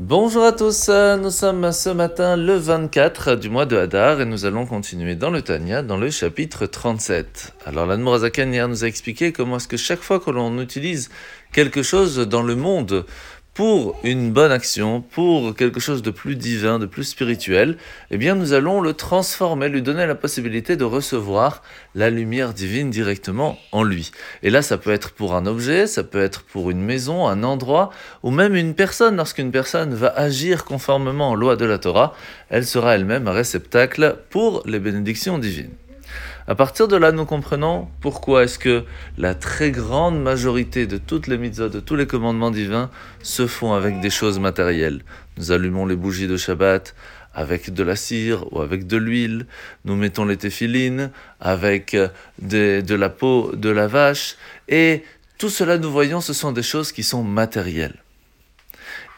Bonjour à tous, nous sommes ce matin le 24 du mois de Hadar et nous allons continuer dans le Tanya dans le chapitre 37. Alors l'Anmorazakan hier nous a expliqué comment est-ce que chaque fois que l'on utilise quelque chose dans le monde pour une bonne action, pour quelque chose de plus divin, de plus spirituel, eh bien nous allons le transformer, lui donner la possibilité de recevoir la lumière divine directement en lui. Et là, ça peut être pour un objet, ça peut être pour une maison, un endroit, ou même une personne. Lorsqu'une personne va agir conformément aux lois de la Torah, elle sera elle-même un réceptacle pour les bénédictions divines. À partir de là, nous comprenons pourquoi est-ce que la très grande majorité de toutes les mitzvot, de tous les commandements divins, se font avec des choses matérielles. Nous allumons les bougies de Shabbat avec de la cire ou avec de l'huile. Nous mettons les téphilines avec de la peau de la vache. Et tout cela, nous voyons, ce sont des choses qui sont matérielles.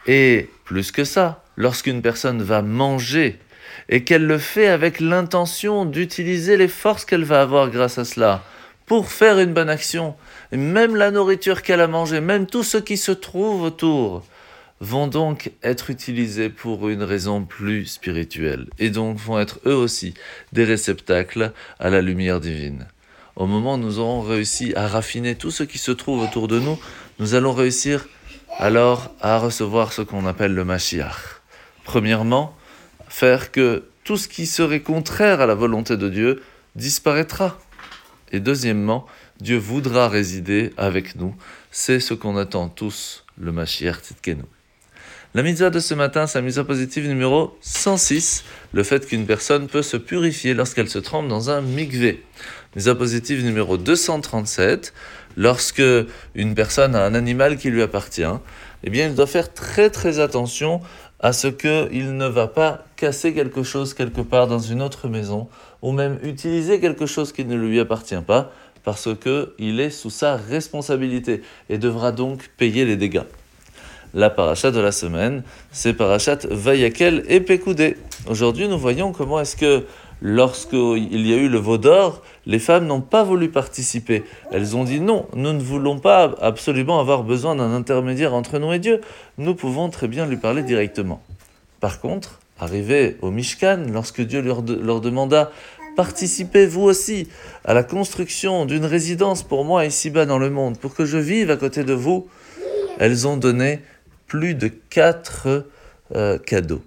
Et plus que ça, lorsqu'une personne va manger et qu'elle le fait avec l'intention d'utiliser les forces qu'elle va avoir grâce à cela pour faire une bonne action. Et même la nourriture qu'elle a mangée, même tout ce qui se trouve autour, vont donc être utilisés pour une raison plus spirituelle et donc vont être eux aussi des réceptacles à la lumière divine. Au moment où nous aurons réussi à raffiner tout ce qui se trouve autour de nous, nous allons réussir alors à recevoir ce qu'on appelle le Mashiach. Premièrement, faire que tout ce qui serait contraire à la volonté de Dieu disparaîtra. Et deuxièmement, Dieu voudra résider avec nous. C'est ce qu'on attend tous, le Mashiach Tzidkenu. La mitzvah de ce matin, c'est la mitzvah positive numéro 106, le fait qu'une personne peut se purifier lorsqu'elle se trempe dans un mikvé. Mitzvah positive numéro 237, lorsque une personne a un animal qui lui appartient, eh bien, il doit faire très très attention à ce qu'il ne va pas casser quelque chose quelque part dans une autre maison, ou même utiliser quelque chose qui ne lui appartient pas, parce qu'il est sous sa responsabilité et devra donc payer les dégâts. La parachat de la semaine, c'est parachat Vayakel et Pekoudé. Aujourd'hui, nous voyons comment est-ce que lorsqu'il y a eu le veau d'or, les femmes n'ont pas voulu participer. Elles ont dit non, nous ne voulons pas absolument avoir besoin d'un intermédiaire entre nous et Dieu. Nous pouvons très bien lui parler directement. Par contre, arrivé au Mishkan, lorsque Dieu leur, demanda participez vous aussi à la construction d'une résidence pour moi ici-bas dans le monde, pour que je vive à côté de vous, elles ont donné plus de quatre euh, cadeaux.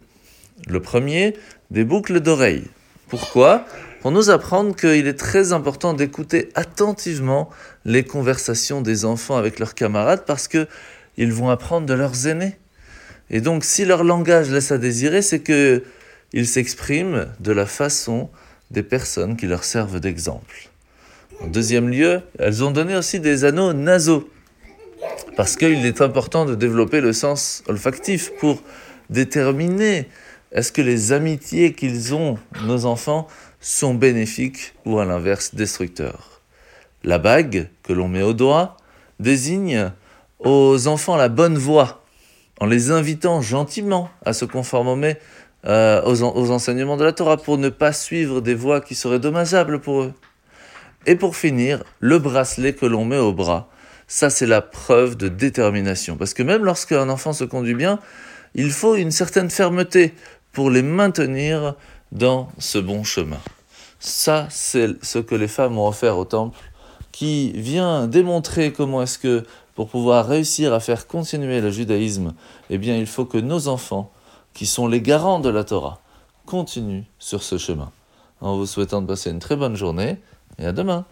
Le premier, des boucles d'oreilles. Pourquoi Pour nous apprendre qu'il est très important d'écouter attentivement les conversations des enfants avec leurs camarades parce que ils vont apprendre de leurs aînés. Et donc, si leur langage laisse à désirer, c'est que ils s'expriment de la façon des personnes qui leur servent d'exemple. En deuxième lieu, elles ont donné aussi des anneaux nasaux, parce qu'il est important de développer le sens olfactif pour déterminer est-ce que les amitiés qu'ils ont, nos enfants, sont bénéfiques ou à l'inverse destructeurs? La bague que l'on met au doigt désigne aux enfants la bonne voie, en les invitant gentiment à se conformer euh, aux, aux enseignements de la Torah pour ne pas suivre des voies qui seraient dommageables pour eux. Et pour finir, le bracelet que l'on met au bras, ça c'est la preuve de détermination. Parce que même lorsqu'un enfant se conduit bien, il faut une certaine fermeté pour les maintenir dans ce bon chemin. Ça, c'est ce que les femmes ont offert au temple, qui vient démontrer comment est-ce que, pour pouvoir réussir à faire continuer le judaïsme, eh bien, il faut que nos enfants, qui sont les garants de la Torah, continuent sur ce chemin. En vous souhaitant de passer une très bonne journée, et à demain.